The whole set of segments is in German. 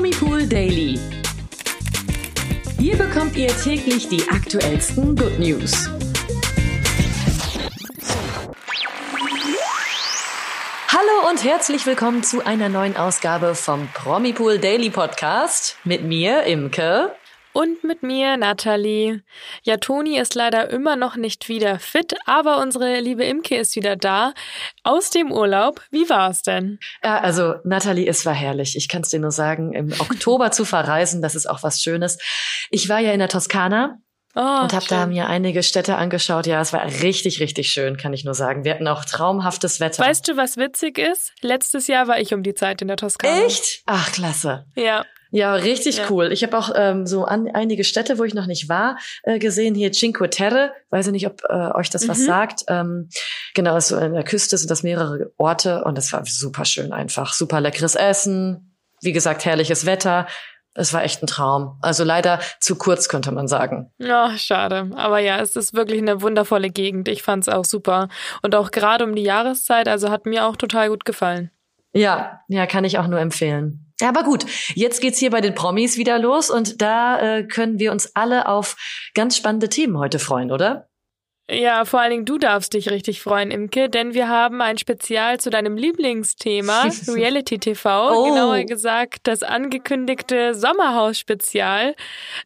Promipool Daily. Hier bekommt ihr täglich die aktuellsten Good News. Hallo und herzlich willkommen zu einer neuen Ausgabe vom Promipool Daily Podcast mit mir, Imke. Und mit mir, Nathalie. Ja, Toni ist leider immer noch nicht wieder fit, aber unsere liebe Imke ist wieder da. Aus dem Urlaub. Wie war es denn? Ja, also, Nathalie, es war herrlich. Ich kann es dir nur sagen, im Oktober zu verreisen, das ist auch was Schönes. Ich war ja in der Toskana Oh, und habe da mir einige Städte angeschaut. Ja, es war richtig, richtig schön, kann ich nur sagen. Wir hatten auch traumhaftes Wetter. Weißt du, was witzig ist? Letztes Jahr war ich um die Zeit in der Toskana. Echt? Ach, klasse. Ja. Ja, richtig ja. cool. Ich habe auch ähm, so an, einige Städte, wo ich noch nicht war, äh, gesehen. Hier Cinque Terre, weiß ich nicht, ob äh, euch das mhm. was sagt. Ähm, genau, so an der Küste sind das mehrere Orte und es war super schön einfach. Super leckeres Essen, wie gesagt, herrliches Wetter. Es war echt ein Traum. Also leider zu kurz, könnte man sagen. Ja, schade. Aber ja, es ist wirklich eine wundervolle Gegend. Ich fand es auch super. Und auch gerade um die Jahreszeit, also hat mir auch total gut gefallen. Ja, ja, kann ich auch nur empfehlen. Ja, aber gut, jetzt geht's hier bei den Promis wieder los und da äh, können wir uns alle auf ganz spannende Themen heute freuen, oder? Ja, vor allen Dingen du darfst dich richtig freuen, Imke, denn wir haben ein Spezial zu deinem Lieblingsthema, Reality TV, oh. genauer gesagt das angekündigte Sommerhaus-Spezial.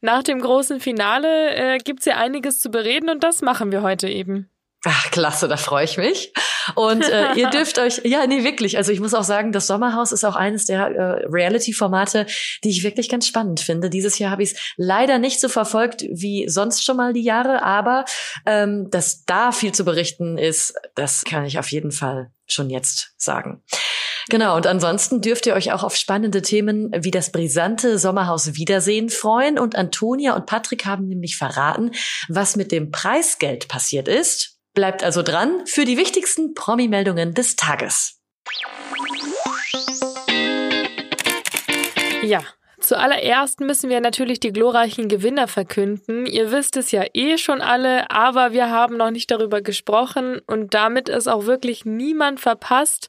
Nach dem großen Finale äh, gibt's ja einiges zu bereden und das machen wir heute eben. Ach, klasse, da freue ich mich. Und äh, ihr dürft euch, ja, nee, wirklich. Also ich muss auch sagen, das Sommerhaus ist auch eines der äh, Reality-Formate, die ich wirklich ganz spannend finde. Dieses Jahr habe ich es leider nicht so verfolgt wie sonst schon mal die Jahre, aber ähm, dass da viel zu berichten ist, das kann ich auf jeden Fall schon jetzt sagen. Genau, und ansonsten dürft ihr euch auch auf spannende Themen wie das brisante Sommerhaus Wiedersehen freuen. Und Antonia und Patrick haben nämlich verraten, was mit dem Preisgeld passiert ist. Bleibt also dran für die wichtigsten Promi-Meldungen des Tages. Ja, Zuallererst müssen wir natürlich die glorreichen Gewinner verkünden. Ihr wisst es ja eh schon alle, aber wir haben noch nicht darüber gesprochen und damit es auch wirklich niemand verpasst,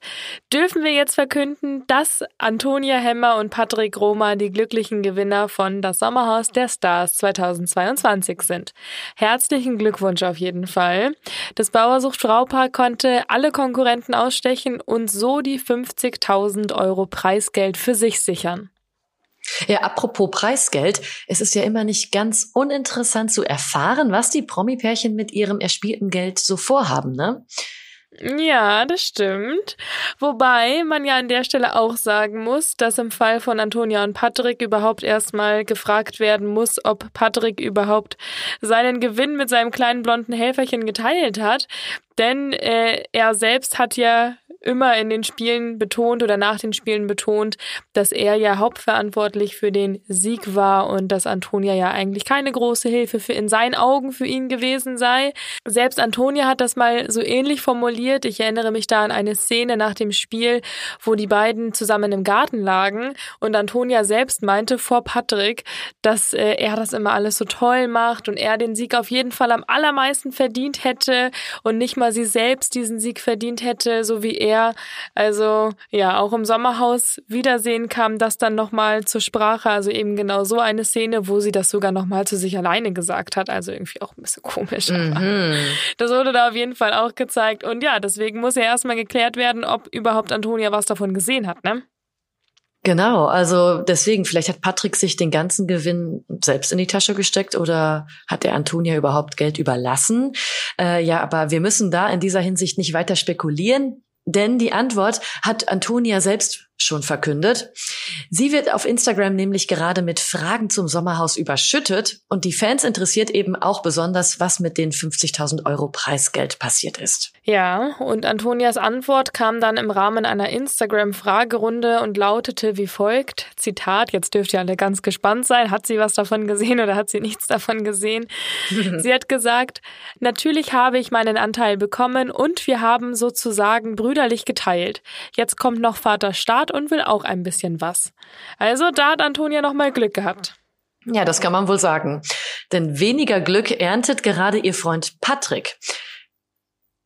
dürfen wir jetzt verkünden, dass Antonia Hemmer und Patrick Roma die glücklichen Gewinner von Das Sommerhaus der Stars 2022 sind. Herzlichen Glückwunsch auf jeden Fall. Das Bauersucht Fraupaar konnte alle Konkurrenten ausstechen und so die 50.000 Euro Preisgeld für sich sichern. Ja, apropos Preisgeld, es ist ja immer nicht ganz uninteressant zu erfahren, was die Promi-Pärchen mit ihrem erspielten Geld so vorhaben, ne? Ja, das stimmt. Wobei man ja an der Stelle auch sagen muss, dass im Fall von Antonia und Patrick überhaupt erstmal gefragt werden muss, ob Patrick überhaupt seinen Gewinn mit seinem kleinen blonden Helferchen geteilt hat. Denn äh, er selbst hat ja immer in den Spielen betont oder nach den Spielen betont, dass er ja hauptverantwortlich für den Sieg war und dass Antonia ja eigentlich keine große Hilfe für in seinen Augen für ihn gewesen sei. Selbst Antonia hat das mal so ähnlich formuliert. Ich erinnere mich da an eine Szene nach dem Spiel, wo die beiden zusammen im Garten lagen und Antonia selbst meinte vor Patrick, dass äh, er das immer alles so toll macht und er den Sieg auf jeden Fall am allermeisten verdient hätte und nicht mal sie selbst diesen Sieg verdient hätte, so wie er her. Also ja, auch im Sommerhaus Wiedersehen kam das dann nochmal zur Sprache. Also eben genau so eine Szene, wo sie das sogar nochmal zu sich alleine gesagt hat. Also irgendwie auch ein bisschen komisch. Mhm. das wurde da auf jeden Fall auch gezeigt. Und ja, deswegen muss ja erstmal geklärt werden, ob überhaupt Antonia was davon gesehen hat, ne? Genau, also deswegen, vielleicht hat Patrick sich den ganzen Gewinn selbst in die Tasche gesteckt oder hat der Antonia überhaupt Geld überlassen? Äh, ja, aber wir müssen da in dieser Hinsicht nicht weiter spekulieren. Denn die Antwort hat Antonia selbst schon verkündet. Sie wird auf Instagram nämlich gerade mit Fragen zum Sommerhaus überschüttet und die Fans interessiert eben auch besonders, was mit den 50.000 Euro Preisgeld passiert ist. Ja, und Antonias Antwort kam dann im Rahmen einer Instagram-Fragerunde und lautete wie folgt, Zitat, jetzt dürft ihr alle ganz gespannt sein, hat sie was davon gesehen oder hat sie nichts davon gesehen? sie hat gesagt, natürlich habe ich meinen Anteil bekommen und wir haben sozusagen brüderlich geteilt. Jetzt kommt noch Vater Staat Start und will auch ein bisschen was. Also da hat Antonia nochmal Glück gehabt. Ja, das kann man wohl sagen. Denn weniger Glück erntet gerade ihr Freund Patrick.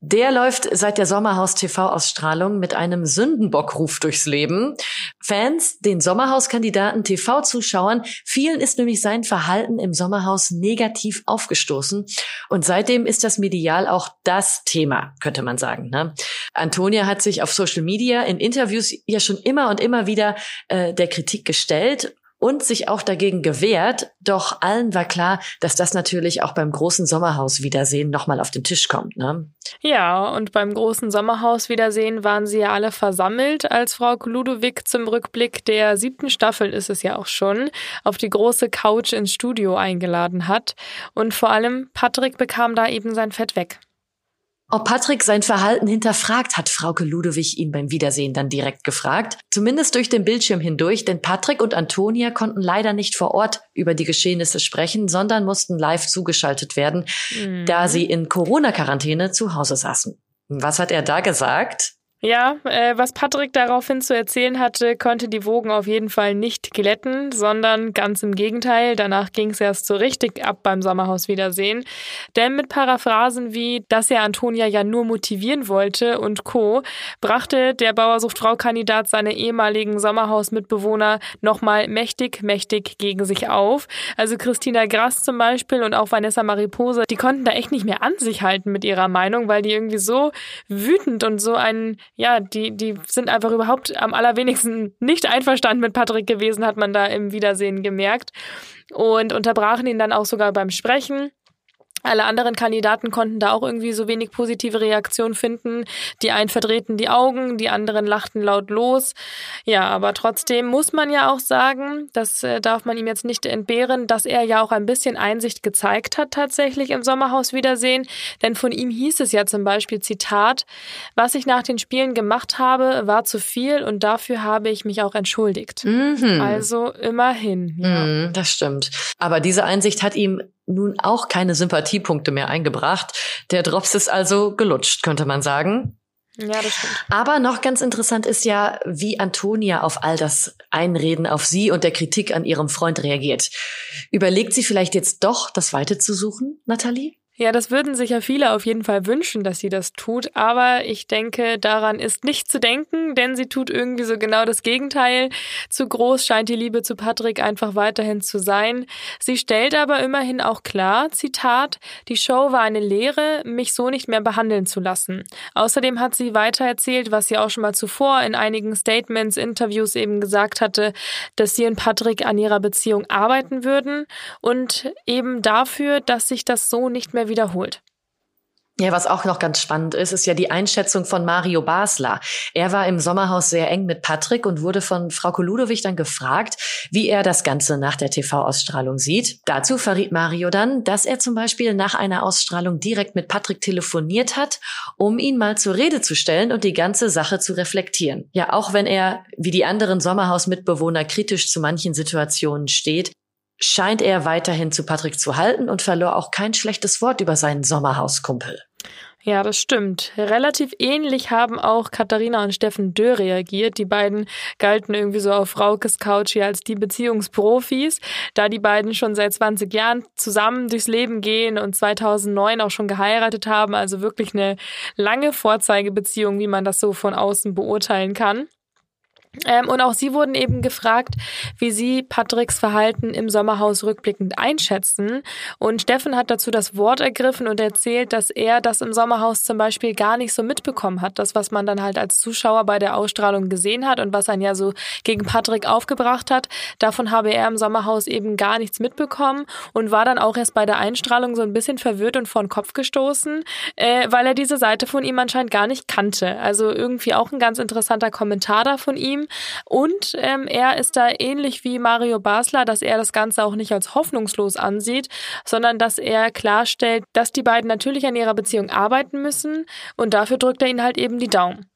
Der läuft seit der Sommerhaus TV-Ausstrahlung mit einem Sündenbockruf durchs Leben. Fans, den Sommerhauskandidaten TV-Zuschauern, vielen ist nämlich sein Verhalten im Sommerhaus negativ aufgestoßen. Und seitdem ist das medial auch das Thema, könnte man sagen. Ne? Antonia hat sich auf Social Media in Interviews ja schon immer und immer wieder äh, der Kritik gestellt und sich auch dagegen gewehrt. Doch allen war klar, dass das natürlich auch beim großen Sommerhaus-Wiedersehen nochmal auf den Tisch kommt. Ne? Ja, und beim großen Sommerhaus-Wiedersehen waren sie ja alle versammelt, als Frau Ludowig zum Rückblick der siebten Staffel ist es ja auch schon, auf die große Couch ins Studio eingeladen hat. Und vor allem Patrick bekam da eben sein Fett weg. Ob Patrick sein Verhalten hinterfragt, hat Frauke Ludewig ihn beim Wiedersehen dann direkt gefragt. Zumindest durch den Bildschirm hindurch, denn Patrick und Antonia konnten leider nicht vor Ort über die Geschehnisse sprechen, sondern mussten live zugeschaltet werden, mhm. da sie in Corona-Quarantäne zu Hause saßen. Was hat er da gesagt? Ja, äh, was Patrick daraufhin zu erzählen hatte, konnte die Wogen auf jeden Fall nicht glätten, sondern ganz im Gegenteil. Danach ging es erst so richtig ab beim Sommerhaus Wiedersehen. Denn mit Paraphrasen wie, dass er Antonia ja nur motivieren wollte und Co., brachte der Bauersuchtfrau-Kandidat seine ehemaligen Sommerhausmitbewohner nochmal mächtig, mächtig gegen sich auf. Also Christina Grass zum Beispiel und auch Vanessa Maripose, die konnten da echt nicht mehr an sich halten mit ihrer Meinung, weil die irgendwie so wütend und so einen ja, die, die sind einfach überhaupt am allerwenigsten nicht einverstanden mit Patrick gewesen, hat man da im Wiedersehen gemerkt. Und unterbrachen ihn dann auch sogar beim Sprechen. Alle anderen Kandidaten konnten da auch irgendwie so wenig positive Reaktion finden. Die einen verdrehten die Augen, die anderen lachten laut los. Ja, aber trotzdem muss man ja auch sagen, das äh, darf man ihm jetzt nicht entbehren, dass er ja auch ein bisschen Einsicht gezeigt hat tatsächlich im Sommerhaus Wiedersehen. Denn von ihm hieß es ja zum Beispiel Zitat, was ich nach den Spielen gemacht habe, war zu viel und dafür habe ich mich auch entschuldigt. Mhm. Also immerhin. Ja. Mhm, das stimmt. Aber diese Einsicht hat ihm nun auch keine Sympathiepunkte mehr eingebracht. Der Drops ist also gelutscht, könnte man sagen. Ja, das stimmt. Aber noch ganz interessant ist ja, wie Antonia auf all das Einreden auf sie und der Kritik an ihrem Freund reagiert. Überlegt sie vielleicht jetzt doch, das Weite zu suchen, Nathalie? Ja, das würden sich ja viele auf jeden Fall wünschen, dass sie das tut, aber ich denke, daran ist nicht zu denken, denn sie tut irgendwie so genau das Gegenteil. Zu groß scheint die Liebe zu Patrick einfach weiterhin zu sein. Sie stellt aber immerhin auch klar, Zitat, die Show war eine Lehre, mich so nicht mehr behandeln zu lassen. Außerdem hat sie weiter erzählt, was sie auch schon mal zuvor in einigen Statements, Interviews eben gesagt hatte, dass sie und Patrick an ihrer Beziehung arbeiten würden und eben dafür, dass sich das so nicht mehr wiederholt. Ja, was auch noch ganz spannend ist, ist ja die Einschätzung von Mario Basler. Er war im Sommerhaus sehr eng mit Patrick und wurde von Frau Koludowich dann gefragt, wie er das Ganze nach der TV-Ausstrahlung sieht. Dazu verriet Mario dann, dass er zum Beispiel nach einer Ausstrahlung direkt mit Patrick telefoniert hat, um ihn mal zur Rede zu stellen und die ganze Sache zu reflektieren. Ja, auch wenn er, wie die anderen Sommerhausmitbewohner, kritisch zu manchen Situationen steht, scheint er weiterhin zu Patrick zu halten und verlor auch kein schlechtes Wort über seinen Sommerhauskumpel. Ja, das stimmt. Relativ ähnlich haben auch Katharina und Steffen Dö reagiert. Die beiden galten irgendwie so auf Fraukes Couch hier als die Beziehungsprofis, da die beiden schon seit 20 Jahren zusammen durchs Leben gehen und 2009 auch schon geheiratet haben. Also wirklich eine lange Vorzeigebeziehung, wie man das so von außen beurteilen kann. Ähm, und auch sie wurden eben gefragt, wie sie Patricks Verhalten im Sommerhaus rückblickend einschätzen. Und Steffen hat dazu das Wort ergriffen und erzählt, dass er das im Sommerhaus zum Beispiel gar nicht so mitbekommen hat. Das, was man dann halt als Zuschauer bei der Ausstrahlung gesehen hat und was ein ja so gegen Patrick aufgebracht hat, davon habe er im Sommerhaus eben gar nichts mitbekommen und war dann auch erst bei der Einstrahlung so ein bisschen verwirrt und vor den Kopf gestoßen, äh, weil er diese Seite von ihm anscheinend gar nicht kannte. Also irgendwie auch ein ganz interessanter Kommentar da von ihm. Und ähm, er ist da ähnlich wie Mario Basler, dass er das Ganze auch nicht als hoffnungslos ansieht, sondern dass er klarstellt, dass die beiden natürlich an ihrer Beziehung arbeiten müssen und dafür drückt er ihnen halt eben die Daumen.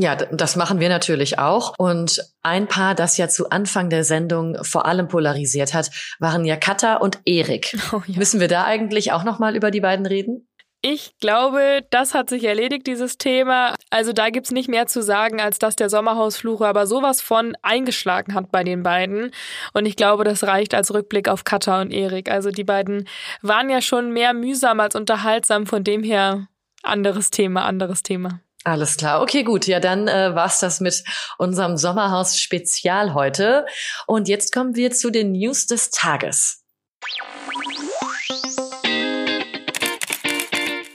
Ja, das machen wir natürlich auch. Und ein Paar, das ja zu Anfang der Sendung vor allem polarisiert hat, waren ja Katha und Erik. Oh, ja. Müssen wir da eigentlich auch noch mal über die beiden reden? Ich glaube, das hat sich erledigt, dieses Thema. Also da gibt's nicht mehr zu sagen, als dass der Sommerhausfluche aber sowas von eingeschlagen hat bei den beiden. Und ich glaube, das reicht als Rückblick auf Katha und Erik. Also die beiden waren ja schon mehr mühsam als unterhaltsam. Von dem her anderes Thema, anderes Thema. Alles klar. Okay, gut. Ja, dann äh, war's das mit unserem Sommerhaus-Spezial heute. Und jetzt kommen wir zu den News des Tages.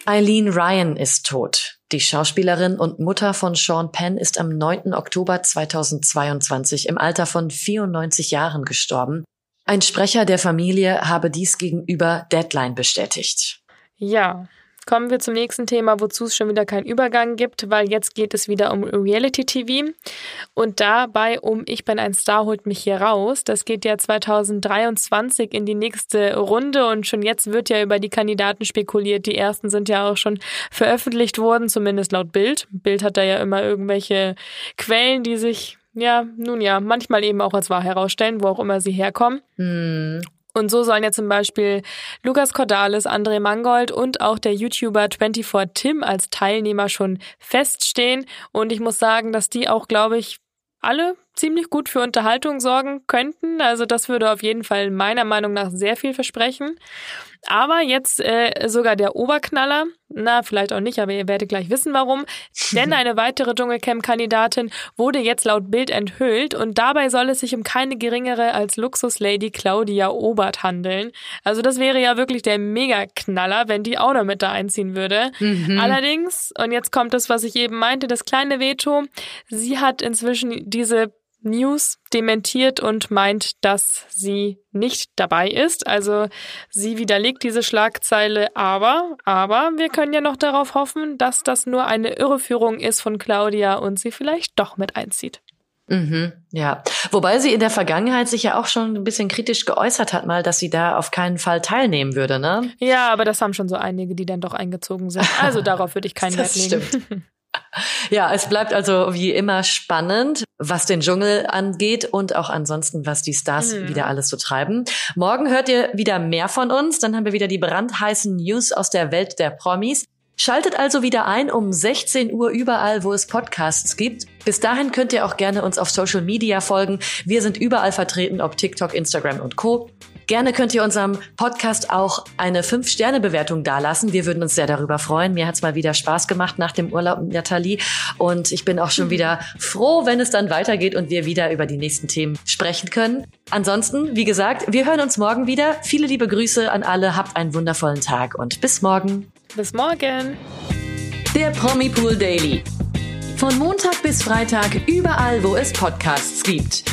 Eileen Ryan ist tot. Die Schauspielerin und Mutter von Sean Penn ist am 9. Oktober 2022 im Alter von 94 Jahren gestorben. Ein Sprecher der Familie habe dies gegenüber Deadline bestätigt. Ja, Kommen wir zum nächsten Thema, wozu es schon wieder keinen Übergang gibt, weil jetzt geht es wieder um Reality TV und dabei um Ich bin ein Star holt mich hier raus. Das geht ja 2023 in die nächste Runde und schon jetzt wird ja über die Kandidaten spekuliert. Die ersten sind ja auch schon veröffentlicht worden, zumindest laut Bild. Bild hat da ja immer irgendwelche Quellen, die sich ja, nun ja, manchmal eben auch als wahr herausstellen, wo auch immer sie herkommen. Hm. Und so sollen ja zum Beispiel Lukas Cordalis, André Mangold und auch der YouTuber 24 Tim als Teilnehmer schon feststehen. Und ich muss sagen, dass die auch, glaube ich, alle ziemlich gut für Unterhaltung sorgen könnten. Also das würde auf jeden Fall meiner Meinung nach sehr viel versprechen. Aber jetzt äh, sogar der Oberknaller, na, vielleicht auch nicht, aber ihr werdet gleich wissen, warum. Denn eine weitere Dschungelcamp-Kandidatin wurde jetzt laut Bild enthüllt und dabei soll es sich um keine geringere als Luxuslady Claudia Obert handeln. Also das wäre ja wirklich der Mega-Knaller, wenn die auch noch mit da einziehen würde. Mhm. Allerdings, und jetzt kommt das, was ich eben meinte, das kleine Veto, sie hat inzwischen diese News dementiert und meint, dass sie nicht dabei ist. Also sie widerlegt diese Schlagzeile, aber, aber wir können ja noch darauf hoffen, dass das nur eine Irreführung ist von Claudia und sie vielleicht doch mit einzieht. Mhm, ja. Wobei sie in der Vergangenheit sich ja auch schon ein bisschen kritisch geäußert hat, mal, dass sie da auf keinen Fall teilnehmen würde, ne? Ja, aber das haben schon so einige, die dann doch eingezogen sind. Also darauf würde ich keinen Wert legen. Stimmt. Ja, es bleibt also wie immer spannend, was den Dschungel angeht und auch ansonsten, was die Stars mhm. wieder alles so treiben. Morgen hört ihr wieder mehr von uns. Dann haben wir wieder die brandheißen News aus der Welt der Promis. Schaltet also wieder ein um 16 Uhr überall, wo es Podcasts gibt. Bis dahin könnt ihr auch gerne uns auf Social Media folgen. Wir sind überall vertreten, ob TikTok, Instagram und Co. Gerne könnt ihr unserem Podcast auch eine 5-Sterne-Bewertung dalassen. Wir würden uns sehr darüber freuen. Mir hat es mal wieder Spaß gemacht nach dem Urlaub mit Nathalie. Und ich bin auch schon wieder froh, wenn es dann weitergeht und wir wieder über die nächsten Themen sprechen können. Ansonsten, wie gesagt, wir hören uns morgen wieder. Viele liebe Grüße an alle. Habt einen wundervollen Tag und bis morgen. Bis morgen. Der Promi Pool Daily. Von Montag bis Freitag überall, wo es Podcasts gibt.